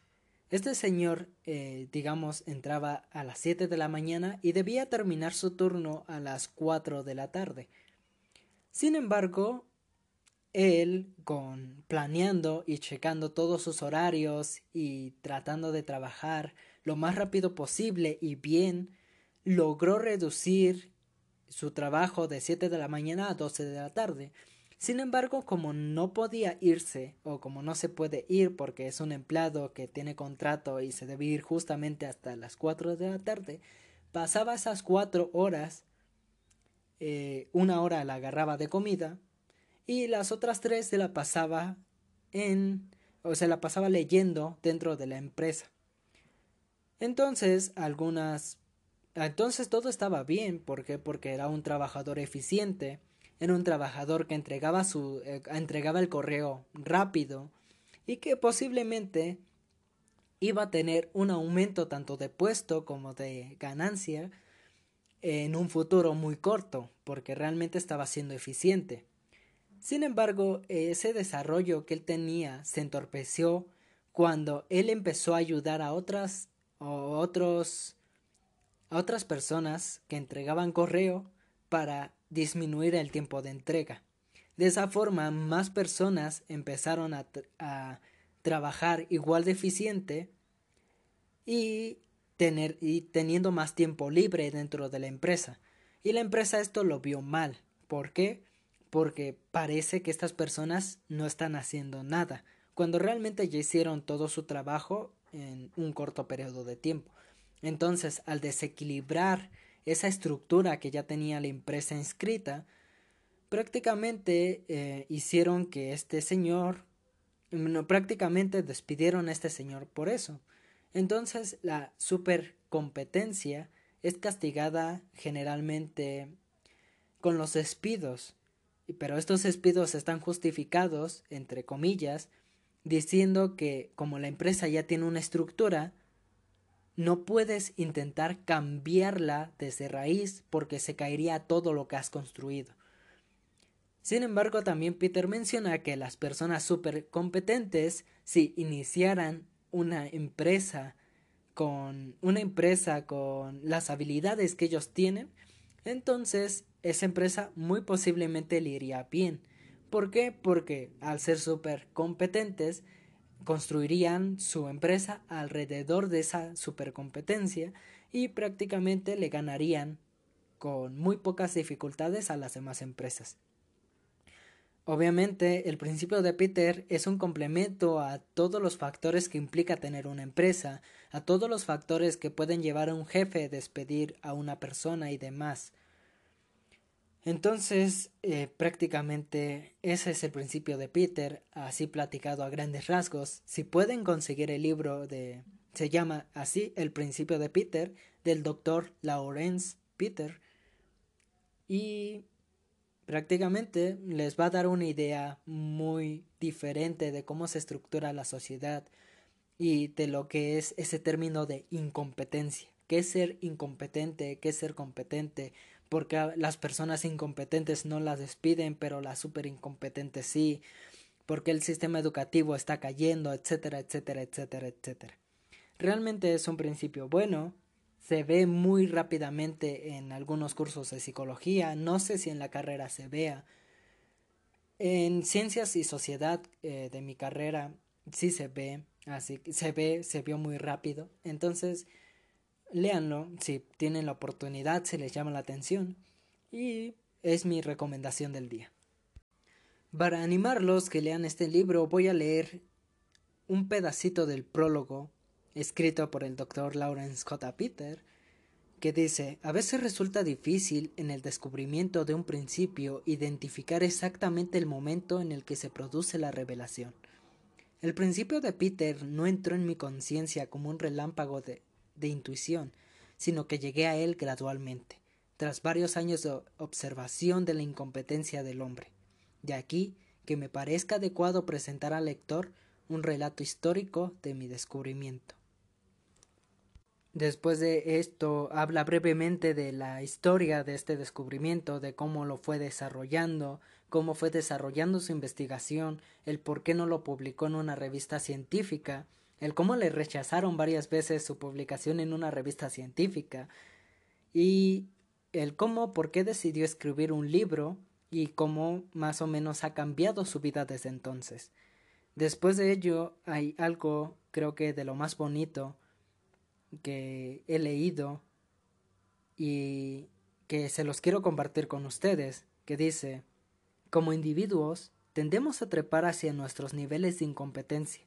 este señor, eh, digamos, entraba a las 7 de la mañana y debía terminar su turno a las 4 de la tarde. Sin embargo, él, con planeando y checando todos sus horarios y tratando de trabajar lo más rápido posible y bien, logró reducir su trabajo de 7 de la mañana a 12 de la tarde. Sin embargo, como no podía irse o como no se puede ir porque es un empleado que tiene contrato y se debe ir justamente hasta las 4 de la tarde, pasaba esas cuatro horas, eh, una hora la agarraba de comida y las otras tres se la pasaba en o se la pasaba leyendo dentro de la empresa. Entonces, algunas entonces todo estaba bien, ¿por qué? Porque era un trabajador eficiente era un trabajador que entregaba, su, eh, entregaba el correo rápido y que posiblemente iba a tener un aumento tanto de puesto como de ganancia en un futuro muy corto, porque realmente estaba siendo eficiente. Sin embargo, ese desarrollo que él tenía se entorpeció cuando él empezó a ayudar a otras otros a otras personas que entregaban correo para disminuir el tiempo de entrega. De esa forma, más personas empezaron a, trabajar igual de eficiente y, tener, y teniendo más tiempo libre dentro de la empresa. Y la empresa esto lo vio mal. ¿Por qué? Porque parece que estas personas no están haciendo nada, cuando realmente ya hicieron todo su trabajo en un corto periodo de tiempo. Entonces, al desequilibrar esa estructura que ya tenía la empresa inscrita, prácticamente eh, hicieron que este señor, no, prácticamente despidieron a este señor por eso. Entonces la supercompetencia es castigada generalmente con los despidos, pero estos despidos están justificados, entre comillas, diciendo que como la empresa ya tiene una estructura, no puedes intentar cambiarla desde raíz porque se caería todo lo que has construido. Sin embargo, también Peter menciona que las personas súper competentes, si iniciaran una empresa con una empresa con las habilidades que ellos tienen, entonces esa empresa muy posiblemente le iría bien. ¿Por qué? Porque al ser súper competentes, construirían su empresa alrededor de esa supercompetencia y prácticamente le ganarían con muy pocas dificultades a las demás empresas. Obviamente, el principio de Peter es un complemento a todos los factores que implica tener una empresa, a todos los factores que pueden llevar a un jefe a despedir a una persona y demás. Entonces, eh, prácticamente ese es el principio de Peter, así platicado a grandes rasgos. Si pueden conseguir el libro de... se llama así El principio de Peter, del doctor Lawrence Peter. Y prácticamente les va a dar una idea muy diferente de cómo se estructura la sociedad y de lo que es ese término de incompetencia. ¿Qué es ser incompetente? ¿Qué es ser competente? Porque las personas incompetentes no las despiden, pero las súper incompetentes sí, porque el sistema educativo está cayendo, etcétera, etcétera, etcétera, etcétera. Realmente es un principio bueno, se ve muy rápidamente en algunos cursos de psicología, no sé si en la carrera se vea. En ciencias y sociedad eh, de mi carrera sí se ve, así se ve, se vio muy rápido. Entonces, léanlo si tienen la oportunidad, se les llama la atención y es mi recomendación del día. Para animarlos que lean este libro voy a leer un pedacito del prólogo escrito por el doctor Lawrence J. Peter que dice a veces resulta difícil en el descubrimiento de un principio identificar exactamente el momento en el que se produce la revelación. El principio de Peter no entró en mi conciencia como un relámpago de de intuición, sino que llegué a él gradualmente, tras varios años de observación de la incompetencia del hombre. De aquí que me parezca adecuado presentar al lector un relato histórico de mi descubrimiento. Después de esto habla brevemente de la historia de este descubrimiento, de cómo lo fue desarrollando, cómo fue desarrollando su investigación, el por qué no lo publicó en una revista científica, el cómo le rechazaron varias veces su publicación en una revista científica y el cómo, por qué decidió escribir un libro y cómo más o menos ha cambiado su vida desde entonces. Después de ello hay algo, creo que de lo más bonito que he leído y que se los quiero compartir con ustedes, que dice, como individuos tendemos a trepar hacia nuestros niveles de incompetencia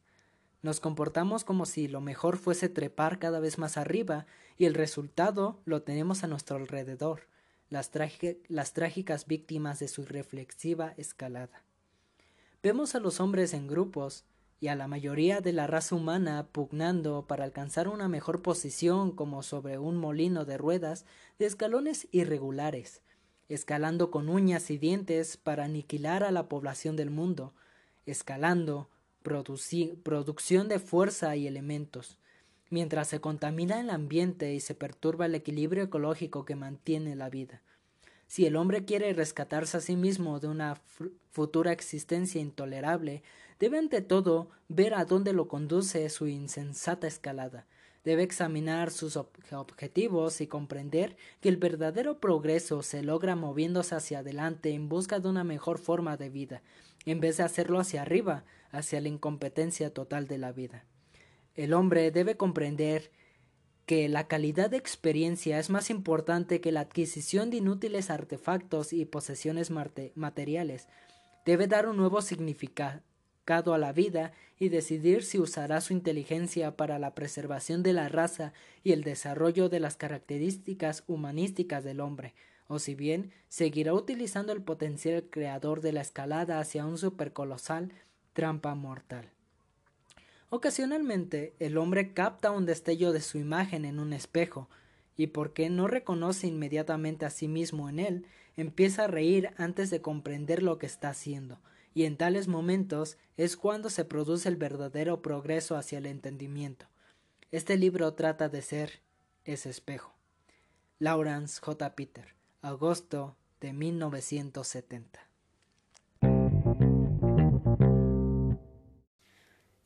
nos comportamos como si lo mejor fuese trepar cada vez más arriba y el resultado lo tenemos a nuestro alrededor, las, las trágicas víctimas de su reflexiva escalada. Vemos a los hombres en grupos y a la mayoría de la raza humana pugnando para alcanzar una mejor posición como sobre un molino de ruedas de escalones irregulares, escalando con uñas y dientes para aniquilar a la población del mundo, escalando, producción de fuerza y elementos, mientras se contamina el ambiente y se perturba el equilibrio ecológico que mantiene la vida. Si el hombre quiere rescatarse a sí mismo de una futura existencia intolerable, debe ante todo ver a dónde lo conduce su insensata escalada. Debe examinar sus objetivos y comprender que el verdadero progreso se logra moviéndose hacia adelante en busca de una mejor forma de vida, en vez de hacerlo hacia arriba, hacia la incompetencia total de la vida. El hombre debe comprender que la calidad de experiencia es más importante que la adquisición de inútiles artefactos y posesiones materiales. Debe dar un nuevo significado a la vida y decidir si usará su inteligencia para la preservación de la raza y el desarrollo de las características humanísticas del hombre, o si bien seguirá utilizando el potencial creador de la escalada hacia un supercolosal trampa mortal. Ocasionalmente el hombre capta un destello de su imagen en un espejo, y porque no reconoce inmediatamente a sí mismo en él, empieza a reír antes de comprender lo que está haciendo, y en tales momentos es cuando se produce el verdadero progreso hacia el entendimiento. Este libro trata de ser ese espejo. Lawrence J. Peter, agosto de 1970.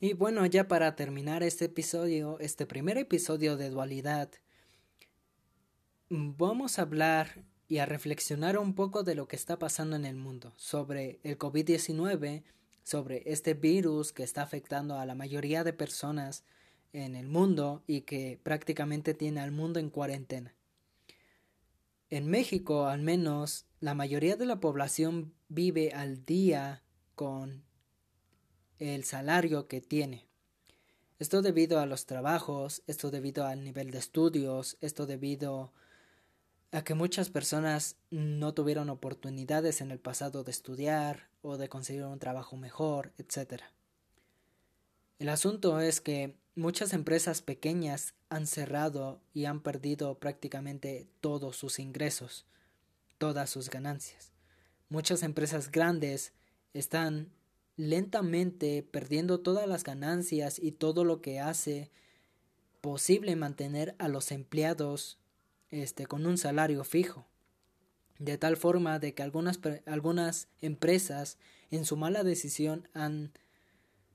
Y bueno, ya para terminar este episodio, este primer episodio de dualidad, vamos a hablar y a reflexionar un poco de lo que está pasando en el mundo, sobre el COVID-19, sobre este virus que está afectando a la mayoría de personas en el mundo y que prácticamente tiene al mundo en cuarentena. En México, al menos, la mayoría de la población vive al día con el salario que tiene. Esto debido a los trabajos, esto debido al nivel de estudios, esto debido a que muchas personas no tuvieron oportunidades en el pasado de estudiar o de conseguir un trabajo mejor, etc. El asunto es que muchas empresas pequeñas han cerrado y han perdido prácticamente todos sus ingresos, todas sus ganancias. Muchas empresas grandes están lentamente perdiendo todas las ganancias y todo lo que hace posible mantener a los empleados este, con un salario fijo. De tal forma de que algunas, algunas empresas en su mala decisión han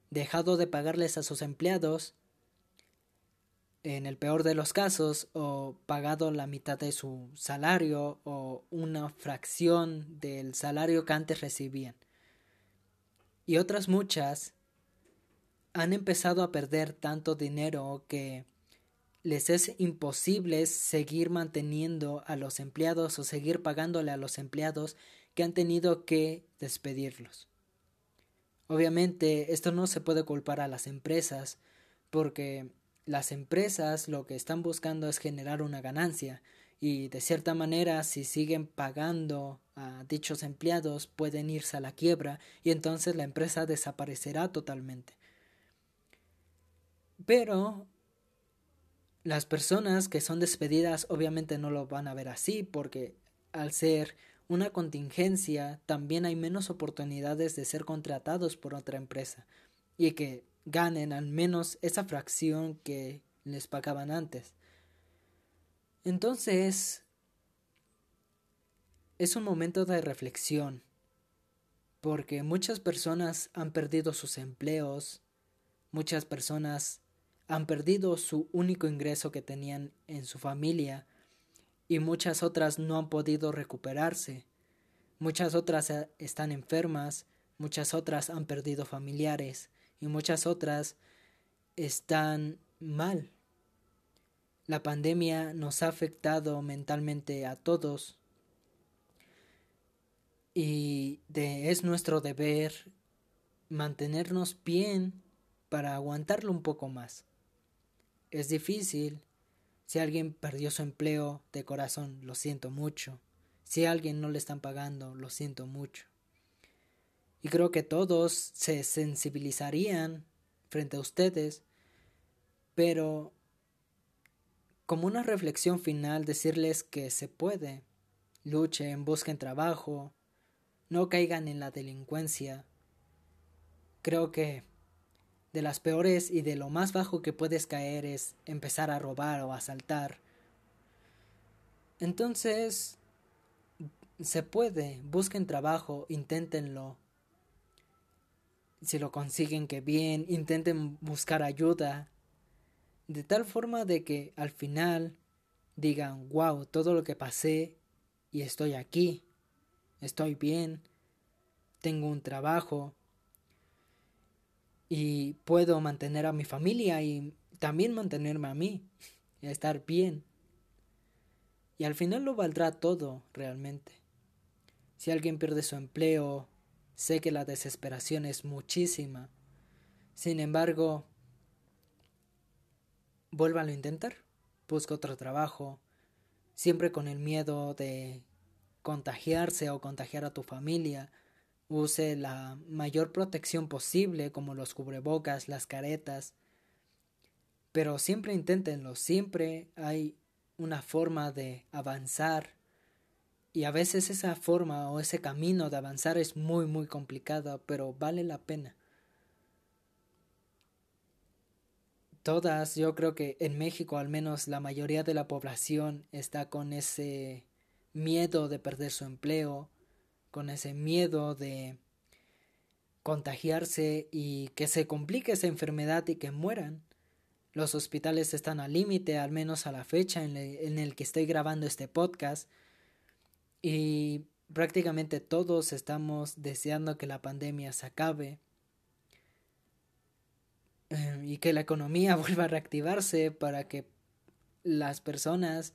dejado de pagarles a sus empleados en el peor de los casos, o pagado la mitad de su salario o una fracción del salario que antes recibían. Y otras muchas han empezado a perder tanto dinero que les es imposible seguir manteniendo a los empleados o seguir pagándole a los empleados que han tenido que despedirlos. Obviamente esto no se puede culpar a las empresas porque las empresas lo que están buscando es generar una ganancia y de cierta manera si siguen pagando a dichos empleados pueden irse a la quiebra y entonces la empresa desaparecerá totalmente. Pero las personas que son despedidas obviamente no lo van a ver así porque al ser una contingencia también hay menos oportunidades de ser contratados por otra empresa y que ganen al menos esa fracción que les pagaban antes. Entonces, es un momento de reflexión, porque muchas personas han perdido sus empleos, muchas personas han perdido su único ingreso que tenían en su familia y muchas otras no han podido recuperarse, muchas otras eh, están enfermas, muchas otras han perdido familiares, y muchas otras están mal. La pandemia nos ha afectado mentalmente a todos y es nuestro deber mantenernos bien para aguantarlo un poco más. Es difícil. Si alguien perdió su empleo de corazón, lo siento mucho. Si a alguien no le están pagando, lo siento mucho. Y creo que todos se sensibilizarían frente a ustedes, pero como una reflexión final decirles que se puede, luchen, busquen trabajo, no caigan en la delincuencia. Creo que de las peores y de lo más bajo que puedes caer es empezar a robar o asaltar. Entonces, se puede, busquen trabajo, inténtenlo, si lo consiguen que bien, intenten buscar ayuda, de tal forma de que al final digan, wow, todo lo que pasé y estoy aquí, estoy bien, tengo un trabajo y puedo mantener a mi familia y también mantenerme a mí, y estar bien. Y al final lo valdrá todo realmente. Si alguien pierde su empleo, Sé que la desesperación es muchísima. Sin embargo, vuélvalo a intentar. Busca otro trabajo, siempre con el miedo de contagiarse o contagiar a tu familia. Use la mayor protección posible, como los cubrebocas, las caretas. Pero siempre inténtenlo, siempre hay una forma de avanzar y a veces esa forma o ese camino de avanzar es muy muy complicado, pero vale la pena. todas, yo creo que en México al menos la mayoría de la población está con ese miedo de perder su empleo, con ese miedo de contagiarse y que se complique esa enfermedad y que mueran. Los hospitales están al límite, al menos a la fecha en, en, el que estoy grabando este podcast. Y prácticamente todos estamos deseando que la pandemia se acabe eh, y que la economía vuelva a reactivarse para que las personas,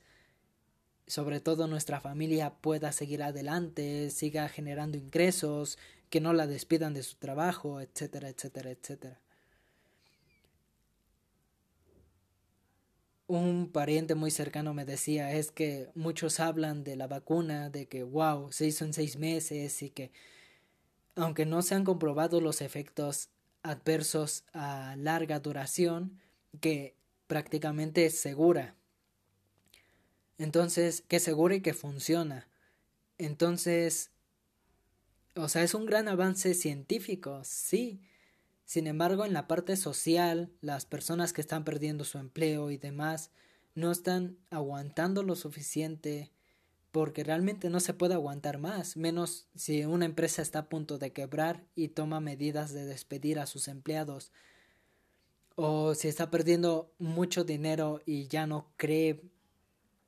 sobre todo nuestra familia, pueda seguir adelante, siga generando ingresos, que no la despidan de su trabajo, etcétera, etcétera, etcétera. Un pariente muy cercano me decía es que muchos hablan de la vacuna, de que wow, se hizo en seis meses y que aunque no se han comprobado los efectos adversos a larga duración que prácticamente es segura. Entonces, que segura y que funciona. Entonces, o sea, es un gran avance científico, sí. Sin embargo, en la parte social, las personas que están perdiendo su empleo y demás no están aguantando lo suficiente porque realmente no se puede aguantar más, menos si una empresa está a punto de quebrar y toma medidas de despedir a sus empleados, o si está perdiendo mucho dinero y ya no cree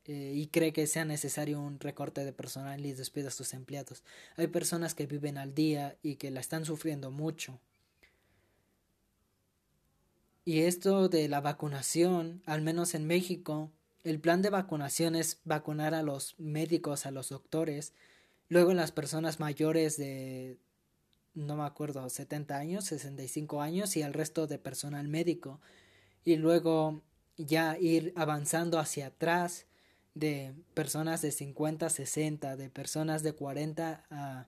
eh, y cree que sea necesario un recorte de personal y despide a sus empleados. Hay personas que viven al día y que la están sufriendo mucho. Y esto de la vacunación, al menos en México, el plan de vacunación es vacunar a los médicos, a los doctores, luego las personas mayores de, no me acuerdo, 70 años, 65 años y al resto de personal médico. Y luego ya ir avanzando hacia atrás de personas de 50 a 60, de personas de 40 a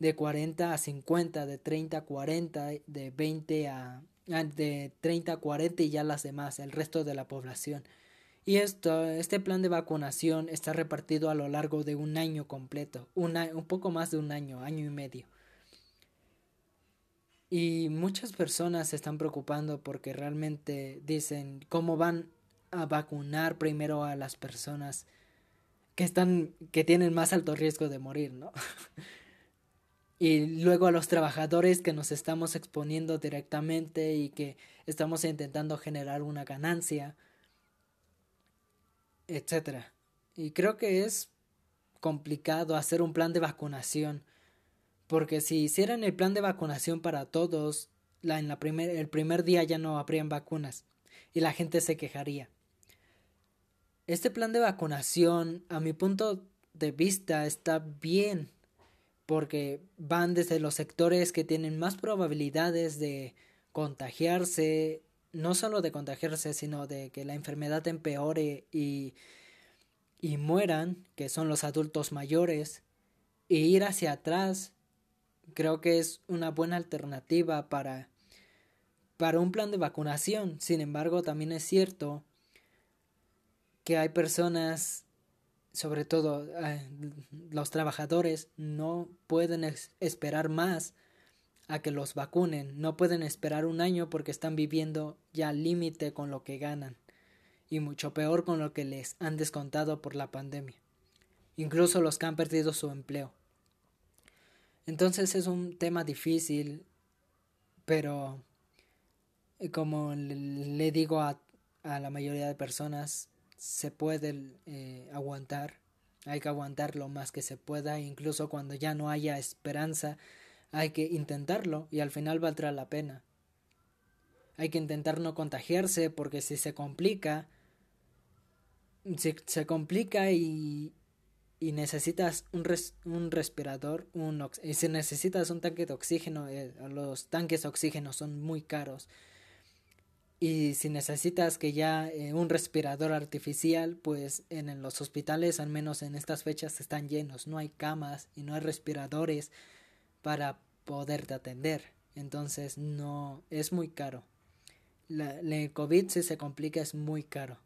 de 40 a 50, de 30 a 40, de 20 a de 30 a 40 y ya las demás, el resto de la población. Y esto, este plan de vacunación está repartido a lo largo de un año completo, un poco más de un año, año y medio. Y muchas personas se están preocupando porque realmente dicen cómo van a vacunar primero a las personas que están que tienen más alto riesgo de morir, ¿no? y luego a los trabajadores que nos estamos exponiendo directamente y que estamos intentando generar una ganancia etcétera. Y creo que es complicado hacer un plan de vacunación, porque si hicieran el plan de vacunación para todos, la, en la primer, el primer día ya no habrían vacunas y la gente se quejaría. Este plan de vacunación, a mi punto de vista, está bien, porque van desde los sectores que tienen más probabilidades de contagiarse no solo de contagiarse, sino de que la enfermedad empeore y, y mueran, que son los adultos mayores, e ir hacia atrás, creo que es una buena alternativa para, para un plan de vacunación. Sin embargo, también es cierto que hay personas, sobre todo eh, los trabajadores, no pueden esperar más a que los vacunen. No pueden esperar un año porque están viviendo ya límite con lo que ganan y mucho peor con lo que les han descontado por la pandemia. Incluso los que han perdido su empleo. Entonces es un tema difícil, pero eh, como le digo a, a la mayoría de personas, se puede eh, aguantar, hay que aguantar lo más que se pueda, incluso cuando ya no haya esperanza hay que intentarlo y al final valdrá la pena. Hay que intentar no contagiarse porque si se complica, si se complica y, y necesitas un, un respirador, un y si necesitas un tanque de oxígeno, eh, los tanques de oxígeno son muy caros. Y si necesitas que ya eh, un respirador artificial, pues en los hospitales, al menos en estas fechas, están llenos. No hay camas y no hay respiradores para poderte atender. Entonces no es muy caro. La, COVID si se complica es muy caro.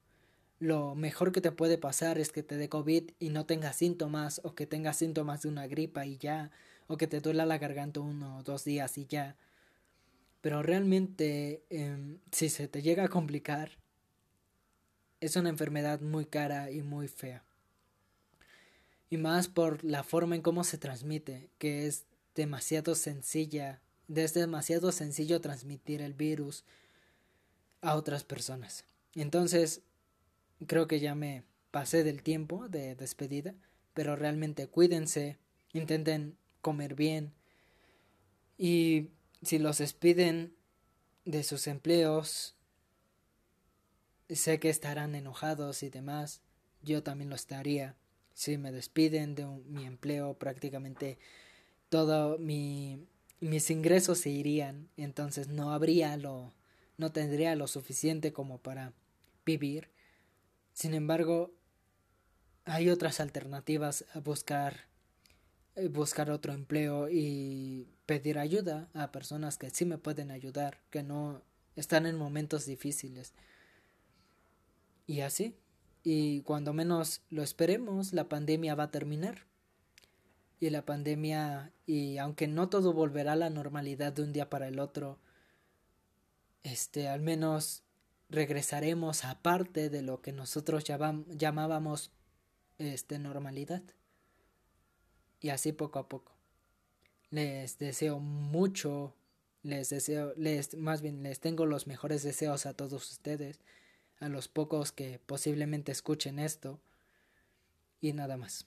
Lo mejor que te puede pasar es que te dé COVID y no tengas síntomas o que tengas síntomas de una gripa y ya o que te duela la garganta uno o dos días y ya. Pero realmente, em, si se te llega a complicar, es una enfermedad muy cara y muy fea. Y más por la forma en cómo se transmite, que es demasiado sencilla, es demasiado sencillo transmitir el virus a otras personas. Entonces, creo que ya me pasé del tiempo de despedida, pero realmente cuídense, intenten comer bien y si los despiden de sus empleos, sé que estarán enojados y demás, yo también lo estaría. Si me despiden de mi empleo, prácticamente todo mi, mis ingresos se irían, entonces no habría lo, no tendría lo suficiente como para vivir. Sin embargo, hay otras alternativas a buscar buscar otro empleo y pedir ayuda a personas que sí me pueden ayudar, que no están en momentos difíciles. Y así, y cuando menos lo esperemos, la pandemia va a terminar. Y la pandemia, y aunque no todo volverá a la normalidad de un día para el otro, este, al menos regresaremos a parte de lo que nosotros llamábamos este, normalidad. Y así poco a poco. Les deseo mucho, les deseo, les, más bien les tengo los mejores deseos a todos ustedes, a los pocos que posiblemente escuchen esto y nada más.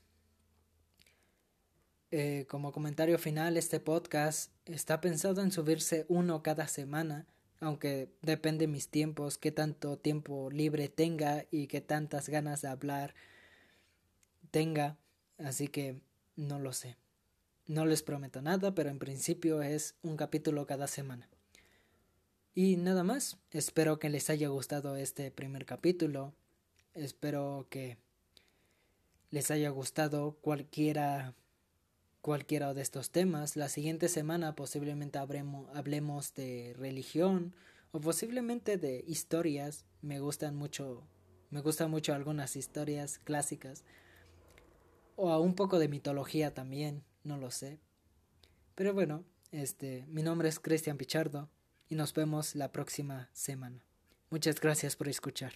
Eh, como comentario final, este podcast está pensado en subirse uno cada semana, aunque depende de mis tiempos, qué tanto tiempo libre tenga y qué tantas ganas de hablar tenga, así que no lo sé. No les prometo nada, pero en principio es un capítulo cada semana. Y nada más, espero que les haya gustado este primer capítulo. Espero que les haya gustado cualquiera cualquiera de estos temas. La siguiente semana posiblemente hablemos de religión o posiblemente de historias. Me gustan mucho me gustan mucho algunas historias clásicas o a un poco de mitología también, no lo sé. Pero bueno, este, mi nombre es Cristian Pichardo y nos vemos la próxima semana. Muchas gracias por escuchar.